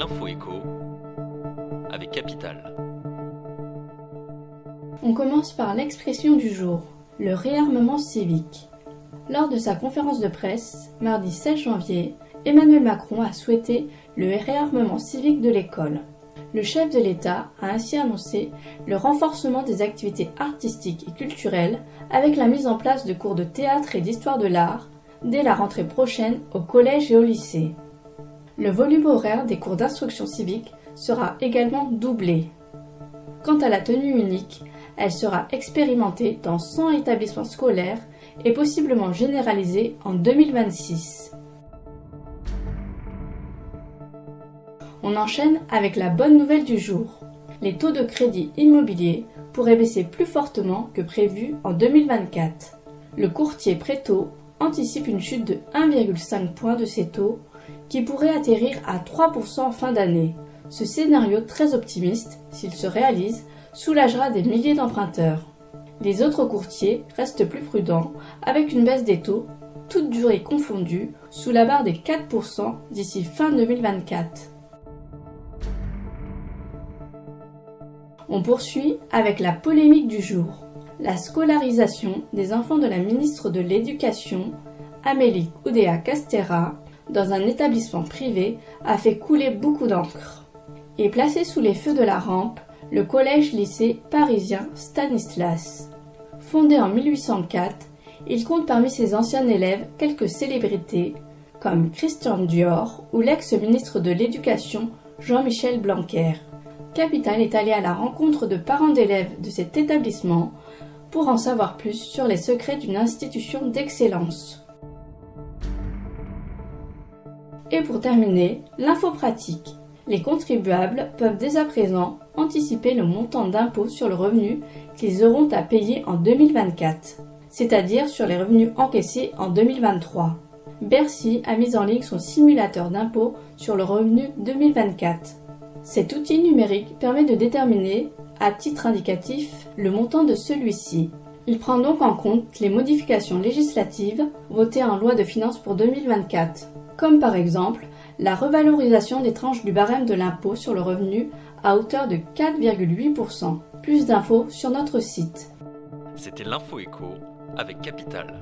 l'info écho avec Capital. On commence par l'expression du jour, le réarmement civique. Lors de sa conférence de presse, mardi 16 janvier, Emmanuel Macron a souhaité le réarmement civique de l'école. Le chef de l'État a ainsi annoncé le renforcement des activités artistiques et culturelles avec la mise en place de cours de théâtre et d'histoire de l'art dès la rentrée prochaine au collège et au lycée. Le volume horaire des cours d'instruction civique sera également doublé. Quant à la tenue unique, elle sera expérimentée dans 100 établissements scolaires et possiblement généralisée en 2026. On enchaîne avec la bonne nouvelle du jour. Les taux de crédit immobilier pourraient baisser plus fortement que prévu en 2024. Le courtier Préto anticipe une chute de 1,5 point de ces taux qui pourrait atterrir à 3% en fin d'année. Ce scénario très optimiste, s'il se réalise, soulagera des milliers d'emprunteurs. Les autres courtiers restent plus prudents avec une baisse des taux, toute durée confondue, sous la barre des 4% d'ici fin 2024. On poursuit avec la polémique du jour. La scolarisation des enfants de la ministre de l'Éducation, Amélie Oudéa Castera, dans un établissement privé a fait couler beaucoup d'encre. Et placé sous les feux de la rampe, le collège-lycée parisien Stanislas. Fondé en 1804, il compte parmi ses anciens élèves quelques célébrités comme Christian Dior ou l'ex-ministre de l'Éducation Jean-Michel Blanquer. Capital est allé à la rencontre de parents d'élèves de cet établissement pour en savoir plus sur les secrets d'une institution d'excellence. Et pour terminer, l'info pratique. Les contribuables peuvent dès à présent anticiper le montant d'impôt sur le revenu qu'ils auront à payer en 2024, c'est-à-dire sur les revenus encaissés en 2023. Bercy a mis en ligne son simulateur d'impôt sur le revenu 2024. Cet outil numérique permet de déterminer, à titre indicatif, le montant de celui-ci. Il prend donc en compte les modifications législatives votées en loi de finances pour 2024, comme par exemple la revalorisation des tranches du barème de l'impôt sur le revenu à hauteur de 4,8%. Plus d'infos sur notre site. C'était l'info avec Capital.